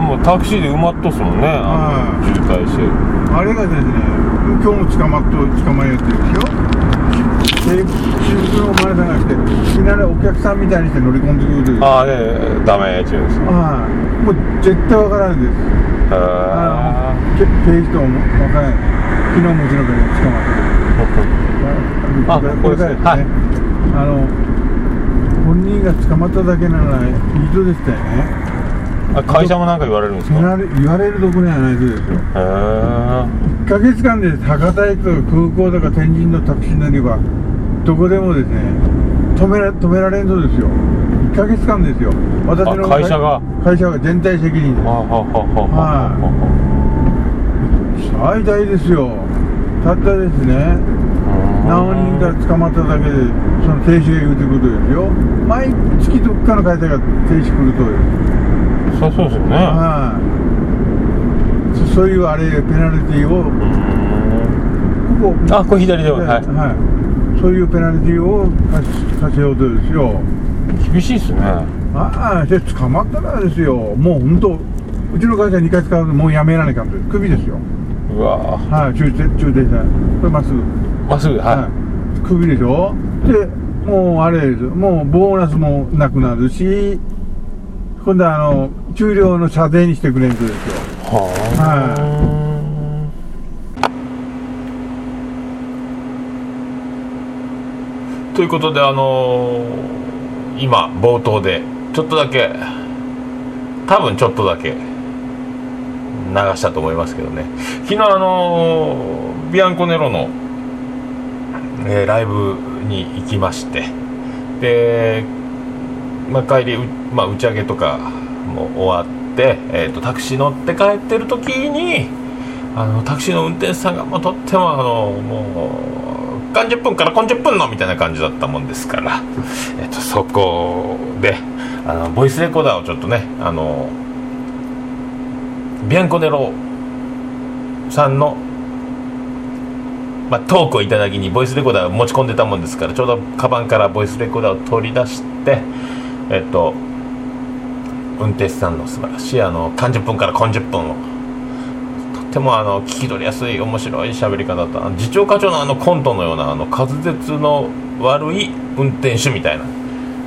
もうタクシーで埋まっとすもんね、はい、渋滞して。あれがですね今日も捕まっと捕まえようって言うでしょでの前じゃなくていきなりお客さんみたいにして乗り込んでくるあねダメうんですはい。もう絶対わからんです。へえ警視庁もわからん昨日もち捕まっあこれですね、はい、あの本人が捕まっただけならいい人でしたよね。会社も何か言われるんですか？言われ言われるところはないですよ。へえ1か月間で博多駅と空港とか天神のタクシー乗り場どこでもですね止めら止められんのですよ。1か月間ですよ。私の会社が？会社が全体責任で。すはあ、はあはあ、最大ですよ。たったですね何人か捕まっただけでその停止が言うということですよ。毎月どっかの会社が停止来るとそうですよね、はい、そういうあれペナルティーをここあこれ左では、い、はい、そういうペナルティーをさせようとですよ厳しいっすね。ああじゃ捕まったらですよ。もう本当うちの会社2回使うともうやめられないかんとクビですよ。うわはい、中停中車。これまっすぐ。まっすぐはい、はい、クビでしょ。でもうあれですもうボーナスもなくなるし今度あの、うん給料の射程にしてくれんとですよ。はあ。ということであのー、今冒頭でちょっとだけ多分ちょっとだけ流したと思いますけどね昨日あのー、ビアンコネロの、えー、ライブに行きましてで、まあ、帰りまあ、打ち上げとかもう終わって、えーと、タクシー乗って帰ってる時にあのタクシーの運転手さんがもうとってもあのもう何十分から今十分のみたいな感じだったもんですから、えーと、とそこであのボイスレコーダーをちょっとねあのビアンコネロさんの、まあ、トークをいただきにボイスレコーダーを持ち込んでたもんですからちょうどカバンからボイスレコーダーを取り出してえっと運転手さんの素晴らしいあの30分から40分を。とてもあの聞き取りやすい面白い喋り方だった。次長課長のあのコントのようなあの滑舌の悪い運転手みたいな。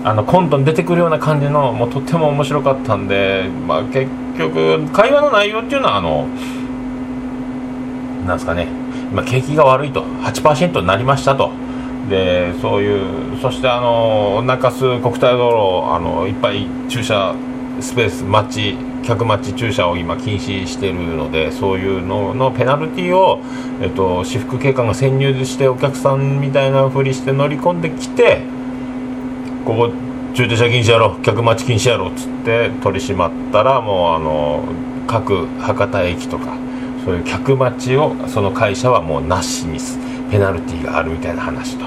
あのコントに出てくるような感じのもうとても面白かったんで、まあ、結局会話の内容っていうのはあのなんですかね。今景気が悪いと。8%になりましたと。でそういうそしてあの中洲国体道路あのいっぱい駐車スペース待ち客待ち駐車を今禁止しているのでそういうののペナルティーを、えっと、私服警官が潜入してお客さんみたいなふりして乗り込んできてここ駐車禁止やろ客待ち禁止やろっつって取り締まったらもうあの各博多駅とかそういう客待ちをその会社はもうなしにすペナルティーがあるみたいな話と。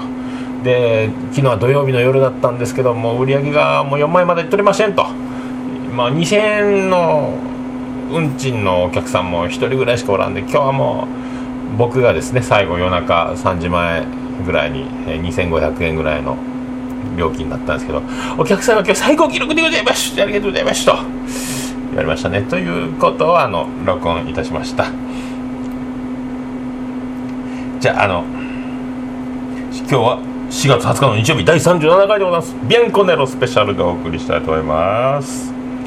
で昨日は土曜日の夜だったんですけども売り上げがもう4枚までいっとりませんと。まあ、2000円の運賃のお客さんも1人ぐらいしかおらんで今日はもう僕がですね最後夜中3時前ぐらいに、え2500円ぐらいの料金だったんですけどお客さんが今日最高記録でございます。ありがとうございますと言われましたね。ということをあの録音いたしました。じゃああの今日は4月20日の日曜日第37回でございます。ビアンコネロスペシャルでお送りしたいと思います。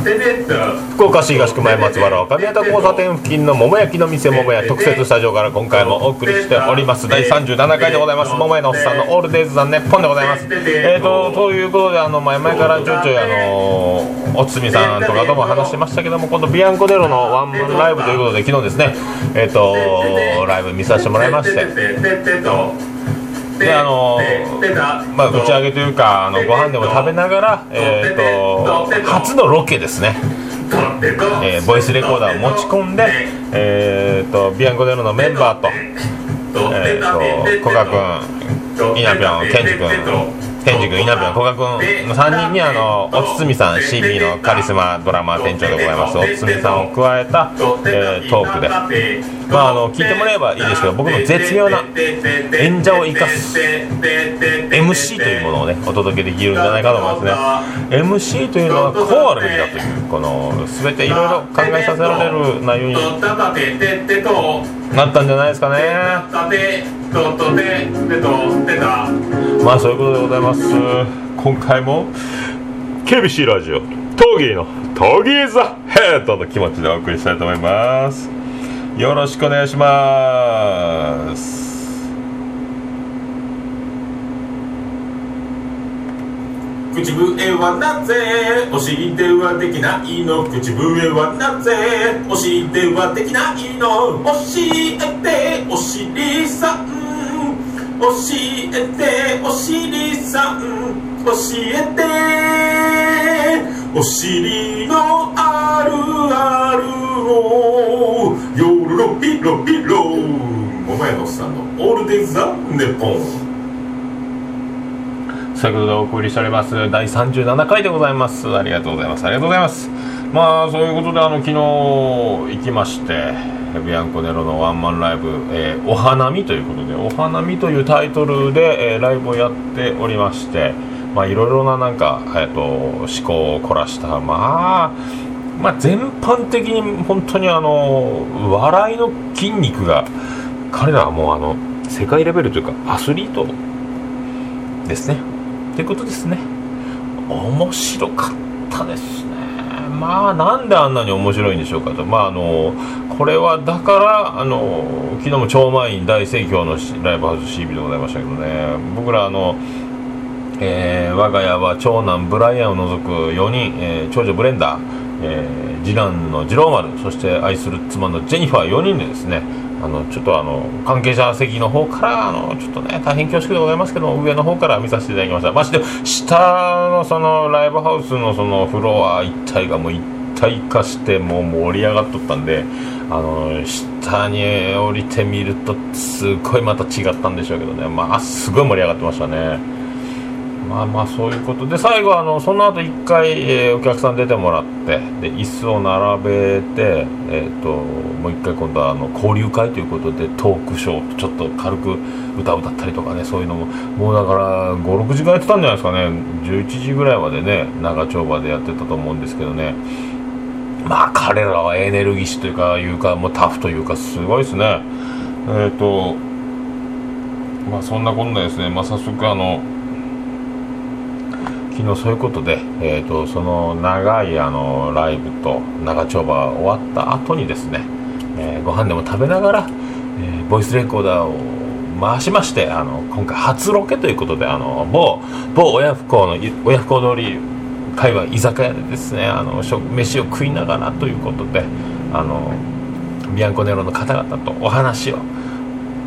福岡市東区前松原若宮田交差点付近の桃焼きの店桃屋特設スタジオから今回もお送りしております。第37回でございます。桃屋のおっさんのオールデイズザネッポンでございます。えーとということであの前々からちょいちょいあのおつみさんとかとも話してましたけども今度ビアンコデロのワンマンライブということで昨日ですねえっ、とライブ見させてもらいましてであのまあ打ち上げというかあのご飯でも食べながらえっ、と初のロケですねえーボイスレコーダーを持ち込んで、えー、とビアンコデロのメンバーと,、えー、と古賀君稲ぴょんケンジ君ケンジ君稲部君古賀君の3人にあのおつつみさん CB のカリスマドラマ店長でございますおつつみさんを加えた、えートークでまああの聞いてもらえばいいですけど僕の絶妙な演者を生かす MC というものをねお届けできるんじゃないかと思いますね。MC というのはこうあるべきだというこの全ていろいろ考えさせられる内容になったんじゃないですかね。まあそういうことでございます。今回も KBC ラジオトーギーのトーギーザヘッドの気持ちでお送りしたいと思いますよろしくお願いします。口笛はなぜお尻ではできないの口笛はなぜお尻ではできないの？教えてお尻さん教えて。お尻さん。教えてお尻のあるある。ヨロロピロピロ桃屋のおっさんのオールデイ・ザ・ネポン。そういうことでお送りしております第37回でございます。ありがとうございます。ありがとうございます。まあそういうことであの昨日行きましてビアンコネロのワンマンライブ、えーお花見ということでお花見というタイトルで、えーライブをやっておりましてまあいろいろななんか、えー、と思考を凝らしたまあまあ全般的に本当にあの笑いの筋肉が彼らはもうあの世界レベルというかアスリートですね。ってことですね。面白かったですね。まあなんであんなに面白いんでしょうかと。まああのこれはだからあの昨日も超満員大盛況のライブハウス CB でございましたけどね。僕らあのえー我が家は長男ブライアンを除く4人、えー長女ブレンダー、えー次男の次郎丸そして愛する妻のジェニファー4人でですねあのちょっとあの関係者席の方からあのちょっとね大変恐縮でございますけど上の方から見させていただきました。まして下のそのライブハウスのそのフロア一体がもう一体化してもう盛り上がっとったんであの下に降りてみるとすっごいまた違ったんでしょうけどね。まあすごい盛り上がってましたね。まあまあそういうこと。で最後あのその後一回、えーお客さん出てもらってで椅子を並べて、えー、ともう一回今度はあの交流会ということでトークショーちょっと軽く歌を歌ったりとかねそういうのももうだから56時間やってたんじゃないですかね。11時ぐらいまでね長丁場でやってたと思うんですけどね。まあ彼らはエネルギッシュというかいうかもうタフというかすごいですね。えっ、とまあそんなこんなですねまあ早速あの昨日そういうことで、えー、とその長いあのライブと長丁場が終わった後にですね、えーご飯でも食べながら、えーボイスレコーダーを回しましてあの今回初ロケということであの某某親不孝の親不孝通り会話居酒屋でですねあの食飯を食いながらということであのビアンコネロの方々とお話を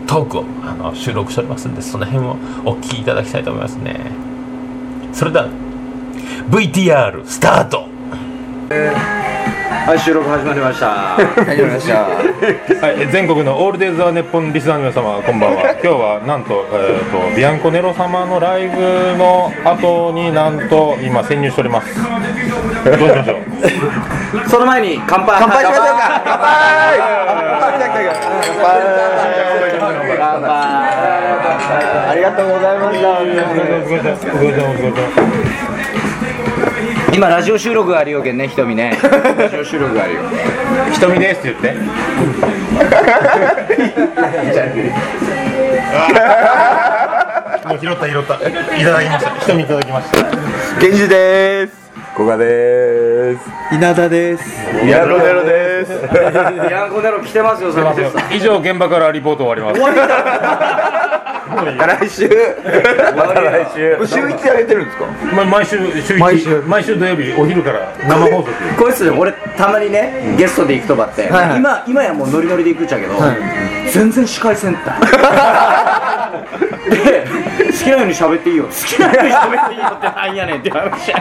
トークをあの収録しておりますんでその辺をお聞きいただきたいと思いますね。それでは VTR スタートはい、収録始まりました。始まりました。はい、全国のオールデイズ・ザ・ネッポンリスナーの皆様こんばんは 今日はなんと,、えー、とビアンコネロ様のライブの後になんと今潜入しておりますどうしましょう？その前に乾杯。乾杯しましょうか。乾杯。乾杯。ありがとうございました。今ラジオ収録があるよけんね、ひとみね。ラジオ収録があるよ。瞳 ですって言って もう拾った拾ったいただきました瞳いただきました源氏です。古賀です。稲田です。ヤロネロです。ビアンコネロ来てますよ、それ。以上現場からリポート終わります来週。また来週。週一であげてるんですか？ま毎週週一。毎週。毎週土曜日お昼から生放送でこいつ俺たまにねゲストで行くとばって、はいはい。今今やもうノリノリで行くっちゃけど、全然司会せんった で好きなように喋っていいよ。好きなように喋っていいよってなんやねんって話や。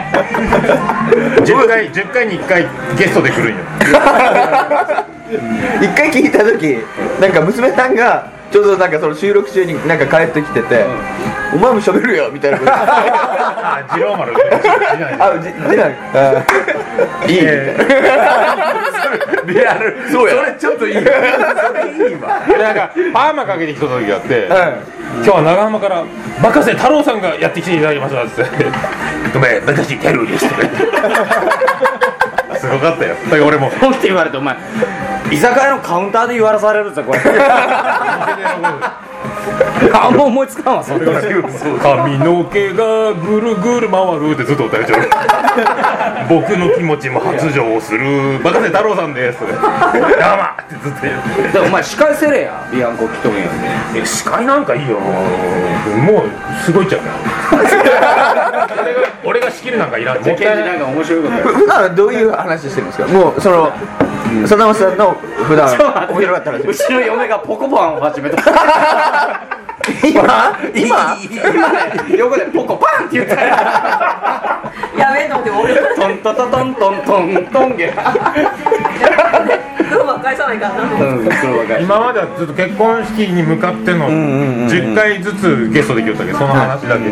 10回10回に1回ゲストで来るんよ。一回聞いた時、なんか娘さんがちょうどなんかその収録中になんか帰ってきてて、お前も喋るよみたいなこと。あ二郎丸。あじ出ないい。いみたいなリアル。そうや。それちょっといい。それいいわ。なんかパーマかけてきた時があって、今日は長浜から「任せ太郎さんがやってきていただきました」っつって「ごめん私テルです」すごかったよ。だから俺もポンって言われてお前居酒屋のカウンターで言わされるぜこれ。あんま思いつかんわそんな髪の毛がぐるぐる回るってずっと歌えちゃう僕の気持ちも発情する。バカせ太郎さんです。どうもってずっと言うでもお前司会せれやビアンコ来とんやんえ司会なんかいいよ。もうすごいっちゃうから俺が俺が仕切るなんかいらん。もったいないか面白いことや普段はどういう話してるんですか？もうそのさだまさんの普段面白かったらうちの嫁がポコパンを始めた今？今？今？ね横でポコパンって言ったよやめんのって俺トントトトントントントンゲさないからな今？まではずっと結婚式に向かっての10回ずつゲストできよったけどその話だけ、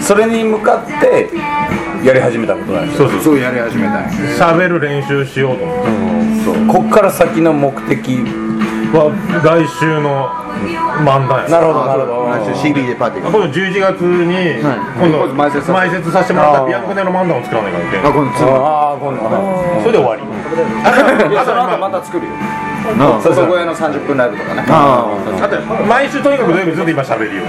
それに向かってやり始めたことなんですよそうそうそう。やり始めたんや喋る練習しようと。思ってそう。こっから先の目的は？来週の漫談や。なるほどなるほど。CD でパーティー。今度11月に今度埋設させてもらった。ビアンコネの漫談を作らないからいけん。今度次ああ今度。それで終わり。いやその後また作るよそこへの30分ライブとかね。あ。だって毎週とにかく土曜日ずっと今喋るよ。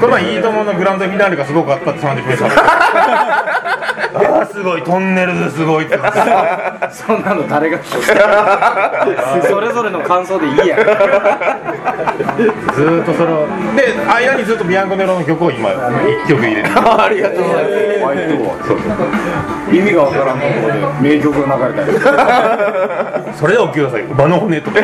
この前いいとものグランドフィナーレがすごかったって30分喋る ああすごい。トンネルズすごいって そんなの誰が聞く それぞれの感想でいいやん。ずーっとそれを。で間にずっとビアンコネロの曲を今1曲入れて。るありがとうございます。意味がわからん。ところで名曲が流れたり。それでお聞きください。馬の骨とつ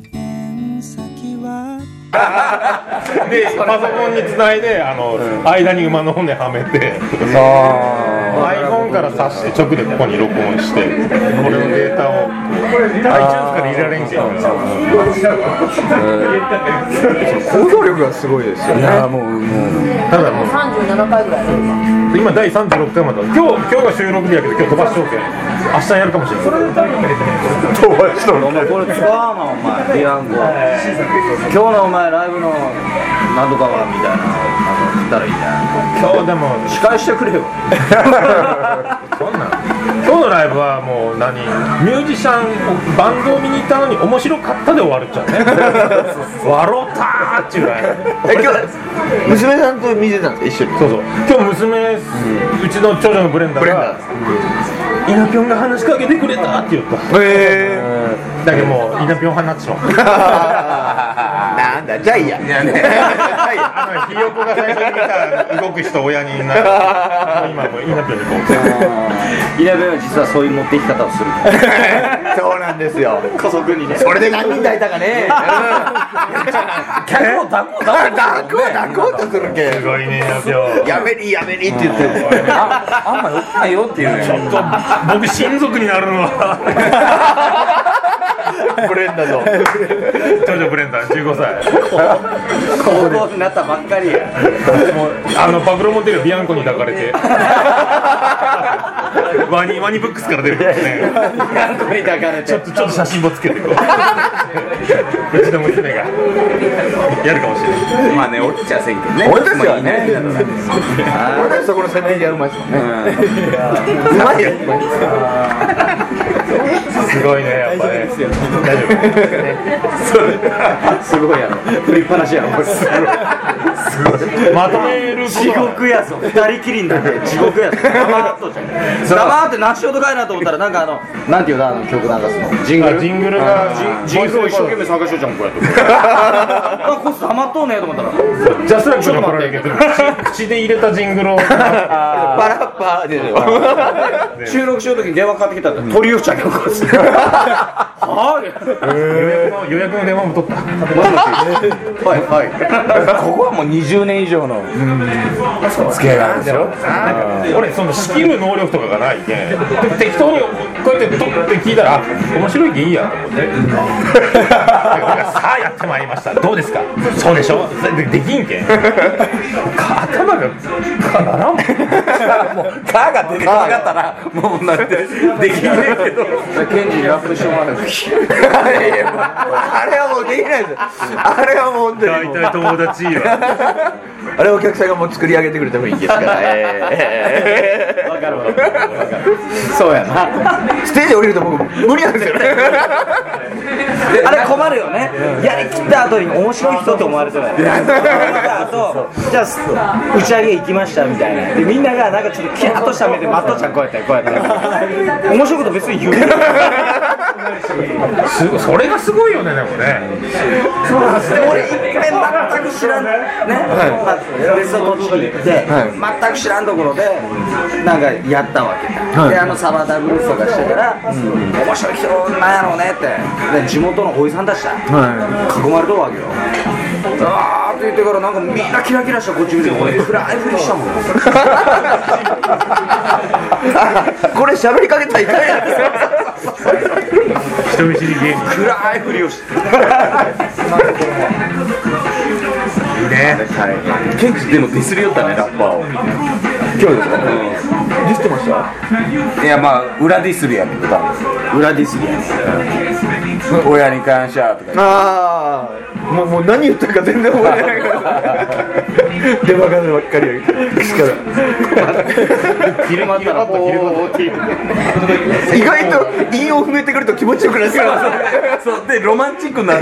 のペン先は。で パソコンにつないであの、間に馬の骨はめて ンから挿して直でここに録音してこれのデータを iTunes から入れられんけん行動力がすごいですよねいやもうもうただもう37回ぐらいやるか今第36回まで今日今日が収録日やけど今日飛ばしとけ明日やるかもしれない飛ばしとるお前これ使わんわお前ビアンコ今日のお前ライブのなんとかはみたいなったらいいじゃん今日でも司会してくれよ。そんなん今日のライブはもう何？ミュージシャンバンドを見に行ったのに面白かったで終わるっちゃうね。笑ったーっちゅうライブ。え今日娘さんと見てたんですか？一緒に。そうそう。今日娘、うちの長女のブレンダーが「稲ぴょんが話しかけてくれた」って言った。へだけどもう稲ぴょん派になってしまう なんだジャイア。ンいやね。あ のひよこが最初に見た動く人親になる。今もう稲ぴょんにこう。イナベは実はそういう持っていき方をする そうなんですよ。家族にね。それで何人抱いたかね。客を抱こう抱こう抱こう抱こうとするけすごいねやめりやめりって言ってる。ああんまよくないよっていう。ねちょっと僕親族になるのは ブレンダーの。長女ブレンダー15歳。高校になったばっかりや。もうあのパブロモテルビアンコに抱かれて。ワニワニブックスから出る。からねビアンコに抱かれて。ちょっとちょっと写真もつけてこう。うちの娘が。やるかもしれない。まあね俺たちはせんけどね。俺たちはね。まあ俺たちそこのせめぎ合うまいですもん。ねうまいよすごいねやっぱね。大丈夫すごいやろ。振りっぱなしやろ。これまとめる地獄やぞ二人きりになって地獄やぞ黙っと黙って何しようとかい。なと思ったらなんかあのなんてい。うのあの曲なんかそのジングルジングルがジングルを一生懸命探しようじゃんこうやってあこい。つ黙っとうねと思ったらジャスラックに怒られるけど口口で入れたジングルをパラッパーで収録しようときに電話かかってきたら鳥をちゃんこいつは予約の予約の電話も取ったはいはいここはもう20年以上の付き合いがあるんですよ俺その仕切る能力とかがないけん適当にこうやって取って聞いたらあ面白いけんいいやと思ってさあやってまいりましたどうですかそうでしょでできんけん頭がかならんもんもう「か」が出てこなかったらもうなんてできないけどケンジにラップしてもらう。いやあれはもうできないです。あれはもう本当にもう。大体友達よあれはお客さんがもう作り上げてくれてもいいんですから。ええ。わかるわかるそうやな。ステージ降りると僕無理なんですよね。あれ困るよね、やりきった後に面白い人って思われてない終わった後じゃあ打ち上げ行きましたみたいな。でみんながなんかちょっとキラッとした目でマットちゃんこうやってこうやって面白いこと別に言うすごいそれがすごいよねでもね。俺一遍全く知らんね、まあ、別の土地に行って、全く知らんところでなんかやったわけ、であのサバダブルスとかしてたら、面白い人なんやろうねって。で地元のおじさんたちだ、囲まれとるわけよあーって言ってからなんかみんなキラキラしたこっち見て俺暗いふりしたもん。これ喋りかけたらいかんや人見知り芸 人暗いふりをしていいねケンジでもディスりよったねラッパーを今日ですか？ディスってました？いやまあ裏ディスりやけど多分裏ディスリや親に感謝とかああもうもう何言ったか全然覚えてないから 出ばかばっかりや昼間 意外と韻を踏めてくると気持ちよくないですかそうでロマンチックになる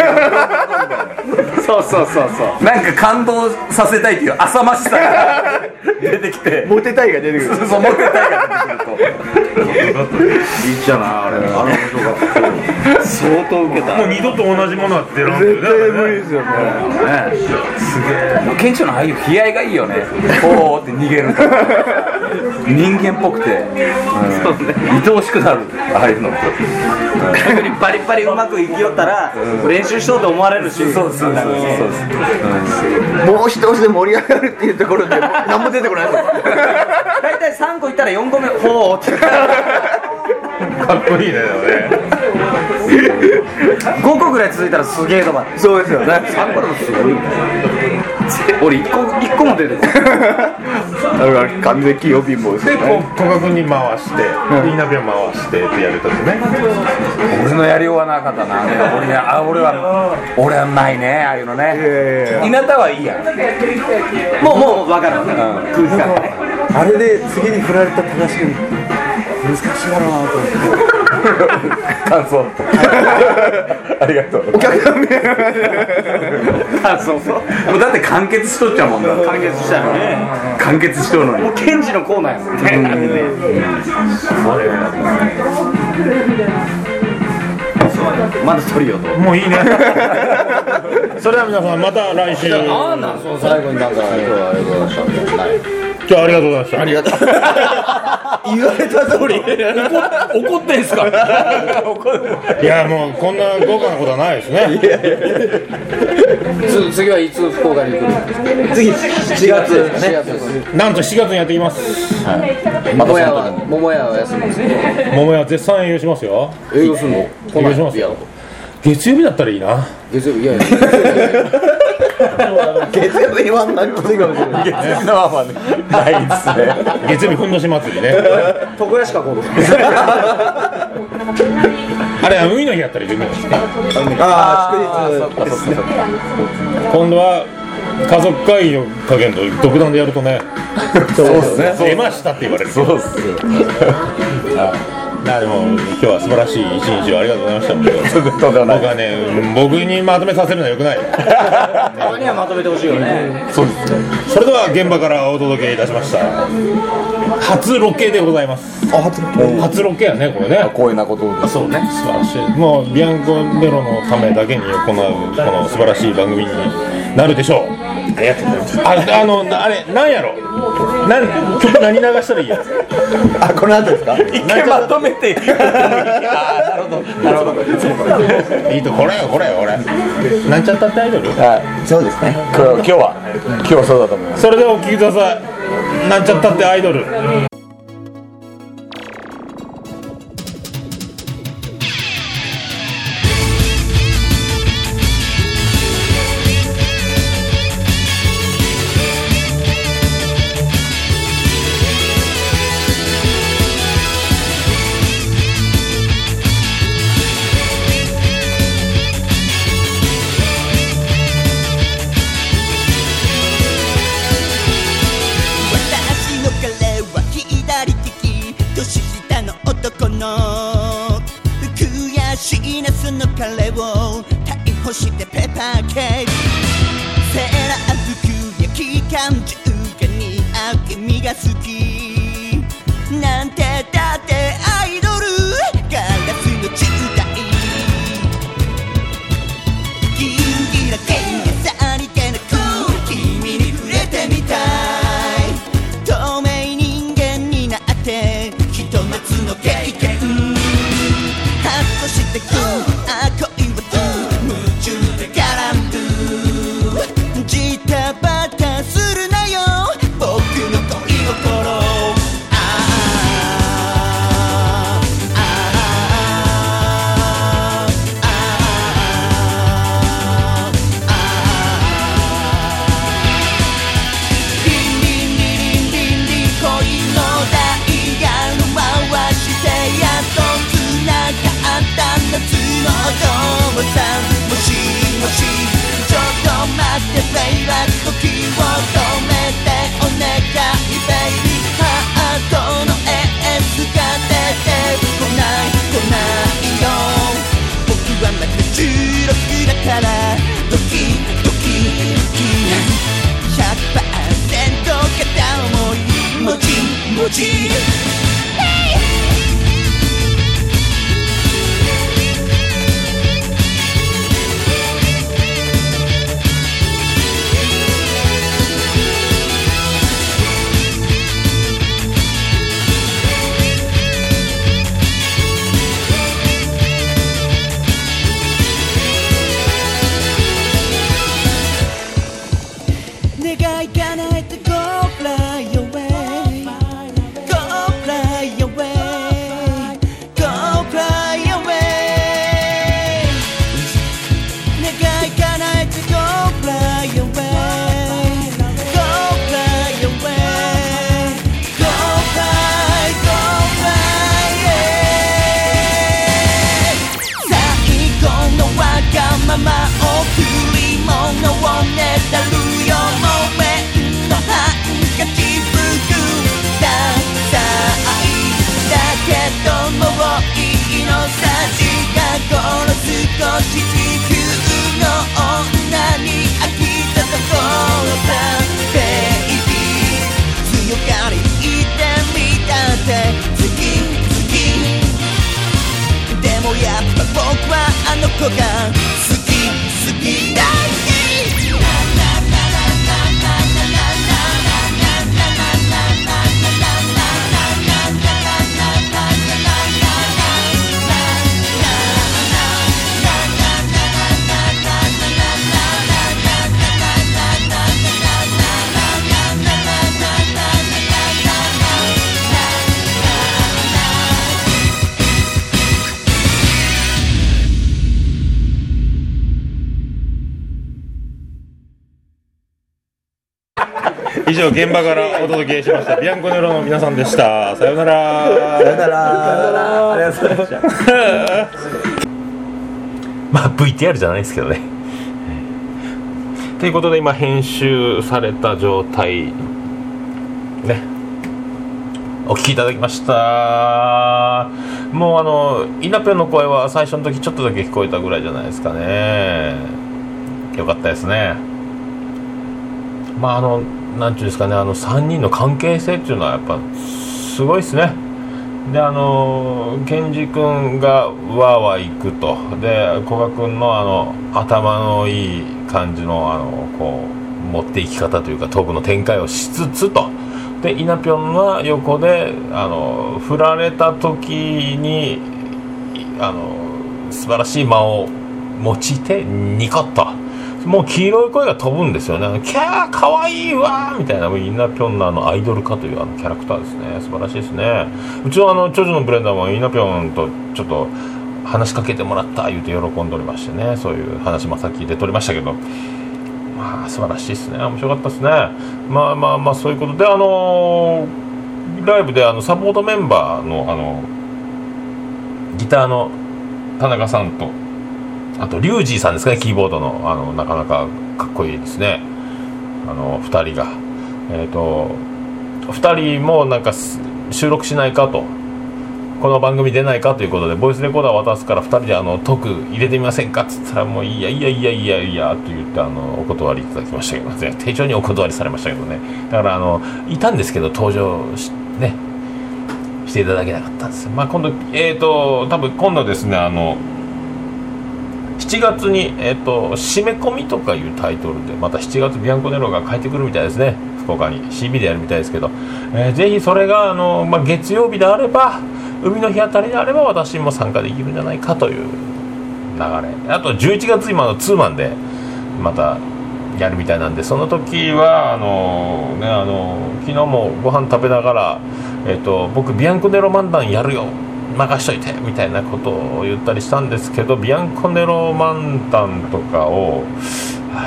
そうそうそうそう。なんか感動させたいっていう浅ましさが出てきて。モテたいが出てくる。そうモテたいが出てくると。いいじゃなあれ。あれ面白かった相当受けた。もう二度と同じものは出らん絶対無理ですよね。すげえ。ケンチョのああいう悲哀がいいよね。こうって逃げると人間っぽくて、うん、愛おしくなる。ああいうの。逆にバリバリうまくいきよったら、練習しようと思われるし。そうそうそうそうもう一押しで盛り上がるっていうところで何も出てこないです。よ大体3個いったら4個目ほうって かっこいいねでもね。5個ぐらい続いたらすげえとばってそうですよね。3個でもすごい俺1個一個も出てこないだから完全器用貧乏ですでよねこう古賀君に回していい鍋を回してってやるとね。俺のやりようはなかったな。俺にあ俺は俺はないねああいうのね。稲田はいいやん。もうもう分かる。分かる、空気感あれで次に振られた正しく難しいだろうなと思って。感想。ありがとう。お客さんねあそうそうもうだって完結しとっちゃうもんだ完結したのね。完結しとるのに。もうケンジのコーナーやもん。ね、あれねまだ取りようともういいねそれでは皆さん。また来週あん。なん。その最後になん。か今日はありがとうございました今日はありがとうございましたありがとう言われた通り。怒ってんすか？いやもうこんな豪華なことはないですね。つ次はいつ福岡に来る次7月。ですね4月ですなんと7月にやってきます。桃屋は桃屋は休みですね。桃屋絶賛営業しますよ。営業すんの？営業しますよ。月曜日だったらいいな。月曜日いやいや月曜日には何もないかもしれない月曜日のはないですね月曜日ふんどし祭りね床屋しか来るあれ海の日やったらいい海の日ああ祝日ですね。今度は家族会議をかけんと独断でやるとね。そうですね。出ましたって言われる。そうっすなでも今日は素晴らしい一日をありがとうございました。僕はね僕にまとめさせるのはよくない。たまにはまとめてほしいよね。そうですそれでは現場からお届けいたしました。初ロケでございます。あ初初ロケやねこれね。光栄なことです。そうね。素晴らしい。もうビアンコネロのためだけに行うこの素晴らしい番組になるでしょうありがとうございますああのなあれなんやろ？なん曲何流したらいいやあこの後ですか？一回まとめて。あなるほどなるほど。いいとこれよこれよこれ。なんちゃったってアイドル？はいそうですね。今日今日は今日はそうだと思います。それではお聴きください。なんちゃったってアイドルち地球の女に飽きたところさベイビー強がり言ってみたって好き好きでもやっぱ僕はあの子が上現場からお届けしましたビアンコネロの皆さんでした。さようなら。さようなら。ありがとうございましたまあ VTR じゃないですけどね。ということで今編集された状態。ね。お聞きいただきました。もうあのイナペの声は最初の時ちょっとだけ聞こえたぐらいじゃないですかね。よかったですね。まああのなんていうんですかねあの3人の関係性っていうのはやっぱすごいですね。であのケンジ君がわーわー行くと。で古賀君のあの頭のいい感じのあのこう持っていき方というかトークの展開をしつつと。で稲ぴょんは横であの振られた時にあの素晴らしい間を用いてニコッと。もう黄色い声が飛ぶんですよね。キャーかわいいわみたいな。インナピョンのあのアイドル化というあのキャラクターですね。素晴らしいですね。うちのあの長女のブレンダーもインナピョンとちょっと話しかけてもらった言うて喜んでおりましてね。そういう話もさっき出ておりましたけど。まあ素晴らしいですね。面白かったですね。まあまあまあそういうことであのーライブであのサポートメンバーのあのギターの田中さんとあとリュウジーさんですかねキーボードの。あのなかなかかっこいいですね。あの2人が。えっ、と2人もなんか収録しないかと。この番組出ないかということでボイスレコーダー渡すから2人であのトーク入れてみませんか？っつったらもういやいやいやいやいやと言ってあのお断りいただきましたけどね。丁重にお断りされましたけどね。だからあのいたんですけど登場しねしていただけなかったんですまあ今度えっ、と多分今度ですねあの7月に、えーと「締め込み」とかいうタイトルでまた7月ビアンコネロが帰ってくるみたいですね。福岡に。CB でやるみたいですけど、えーぜひそれがあの、まあ、月曜日であれば海の日あたりであれば私も参加できるんじゃないかという流れ。あと11月今のツーマンでまたやるみたいなんでその時はあの、ね、あの昨日もご飯食べながら、えー、と僕ビアンコネロ漫談やるよ。任しといてみたいなことを言ったりしたんですけどビアンコネロ漫談とかを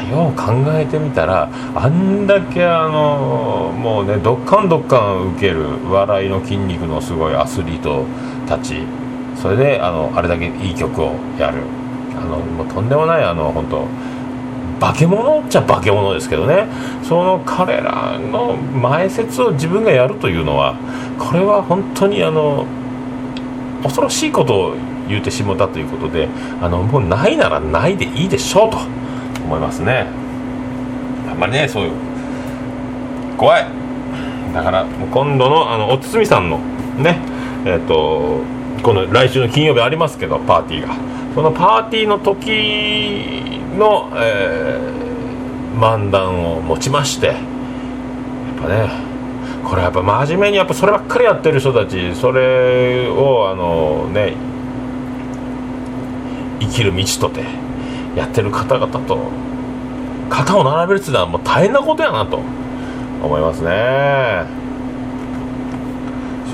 よう考えてみたらあんだけあのもうねどっかんどっかん受ける笑いの筋肉のすごいアスリートたちそれであのあれだけいい曲をやる。あのもうとんでもないあの本当化け物っちゃ化け物ですけどね。その彼らの前説を自分がやるというのはこれは本当にあの恐ろしいことを言うてしもたということであのもうないならないでいいでしょうと思いますね。あんまりねそういう怖い。だから今度のあのおつみさんのねえっ、とこの来週の金曜日ありますけどパーティーが。そのパーティーの時の、えー漫談を持ちましてやっぱねこれやっぱ真面目にやっぱそればっかりやってる人たちそれをあのね生きる道とてやってる方々と肩を並べるっていうのはもう大変なことやなと思いますね。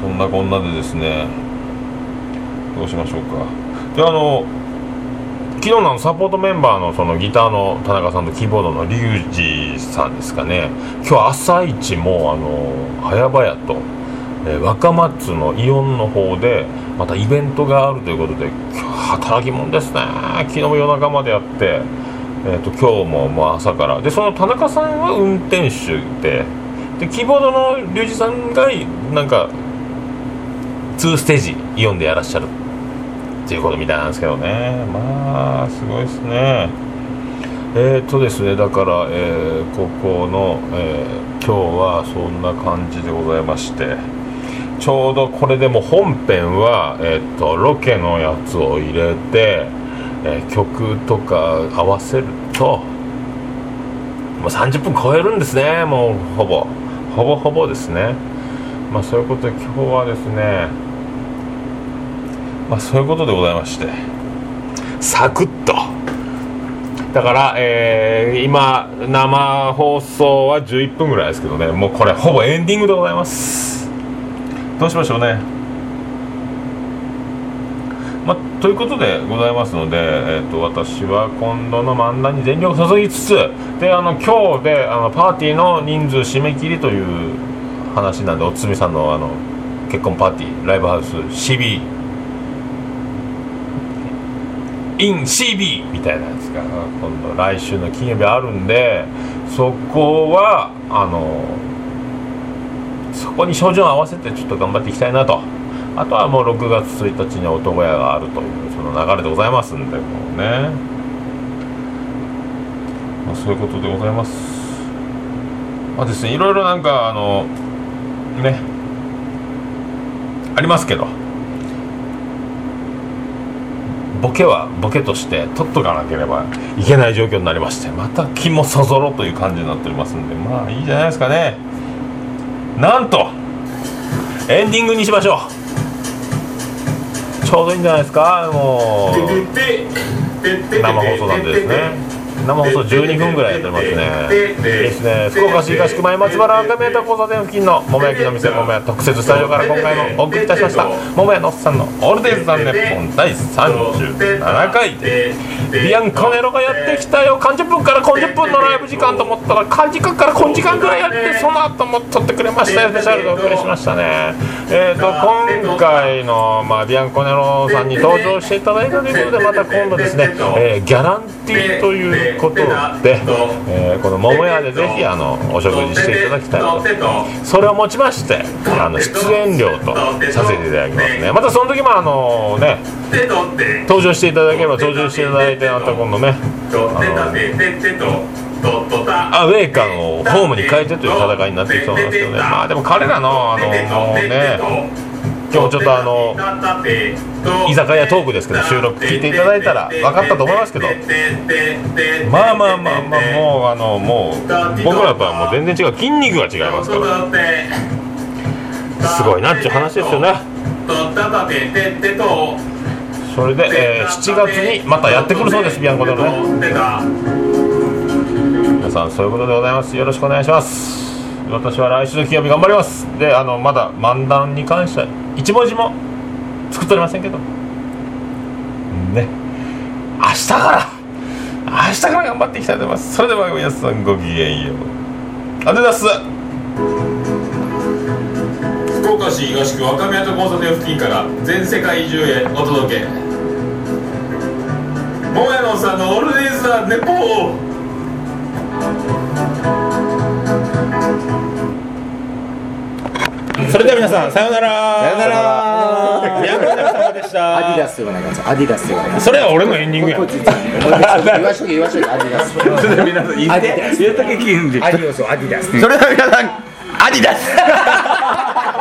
そんなこんなでですねどうしましょうか。であの昨日のサポートメンバーのそのギターの田中さんとキーボードのリュウジさんですかね。今日朝一もあの早々と、えー若松のイオンの方でまたイベントがあるということで働き者ですね。昨日も夜中までやって、えー、と今日ももう朝から。でその田中さんは運転手ででキーボードのリュウジさんがなんか2ステージイオンでやらっしゃる。っていうことみたいなんですけどね。まあすごいですね。えー、とですねだから、えーここの、えー今日はそんな感じでございましてちょうどこれでも本編は、えー、とロケのやつを入れて、えー曲とか合わせるともう30分超えるんですね。もうほぼ。ほぼほぼですね。まあそういうことで今日はですねまあそういうことでございまして。サクッと。だから、えー今生放送は11分ぐらいですけどね。もうこれほぼエンディングでございます。どうしましょうね。まあ、ということでございますので、えー、と私は今度の漫談に全力を注ぎつつであの今日であのパーティーの人数締め切りという話なんでおつみさんのあの結婚パーティーライブハウス CB in CB みたいなやつが今度来週の金曜日あるんでそこはあのそこに照準を合わせてちょっと頑張っていきたいなと。あとはもう6月1日に男屋があるというその流れでございますんでもうね、まあ、そういうことでございます。まあですねいろいろなんかあのね。ありますけど。ボケはボケとして取っとかなければいけない状況になりましてまた気もそぞろという感じになっておりますんでまあいいじゃないですかね。なんとエンディングにしましょう。ちょうどいいんじゃないですかもう生放送なんでですね生放送12分ぐらいやってますね。いいですね。福岡市東区前松原赤宮田交差点付近の桃焼きの店桃屋特設スタジオから今回もお送りいたしました桃屋のおっさんのオールデイズ・ザ・ネッポン第37回ビアンコネロがやってきたよ30分から50分のライブ時間と思ったら3時間から今時間ぐらいやってその後も撮ってくれましたよスペシャルでお送りしましたねえーと今回の、まあ、ビアンコネロさんに登場していただいたということでまた今度ですね、えーギャランテということで、えーこの桃屋でぜひあのお食事していただきたいと。それをもちましてあの出演料とさせていただきますね。またその時もあのね登場していただければ登場していただいてまた今度ねアウェー感をホームに変えてという戦いになってきそうなんですけどねまあでも彼らのあのもうね今日ちょっとあの居酒屋トークですけど収録聞いていただいたら分かったと思いますけど。まあまあまあまあもうあのもう僕らとはもう全然違う。筋肉が違いますから。すごいなっていう話ですよね。それで、えー7月にまたやってくるそうですビアンコでのね。皆さんそういうことでございます。よろしくお願いします。私は来週の金曜日頑張ります。であのまだ漫談に関しては一文字も作っておりませんけど。ね。明日から明日から頑張っていきたいと思います。それでは皆さんごきげんよう。ありがとうございます。福岡市東区若宮と交差点付近から全世界中へお届け。桃屋のさんのオールデイズ・ザ・ネポーそれでは皆さんさようなら。さよなら。ビアンコネロ様でした。アディダスではないかアディダスではないそれは俺のエンディングや言わしとけ言わしとけアディダスそれでは皆さん言って。言ったけ聞いんで。アディオスアディダス。それでは皆さんアディダス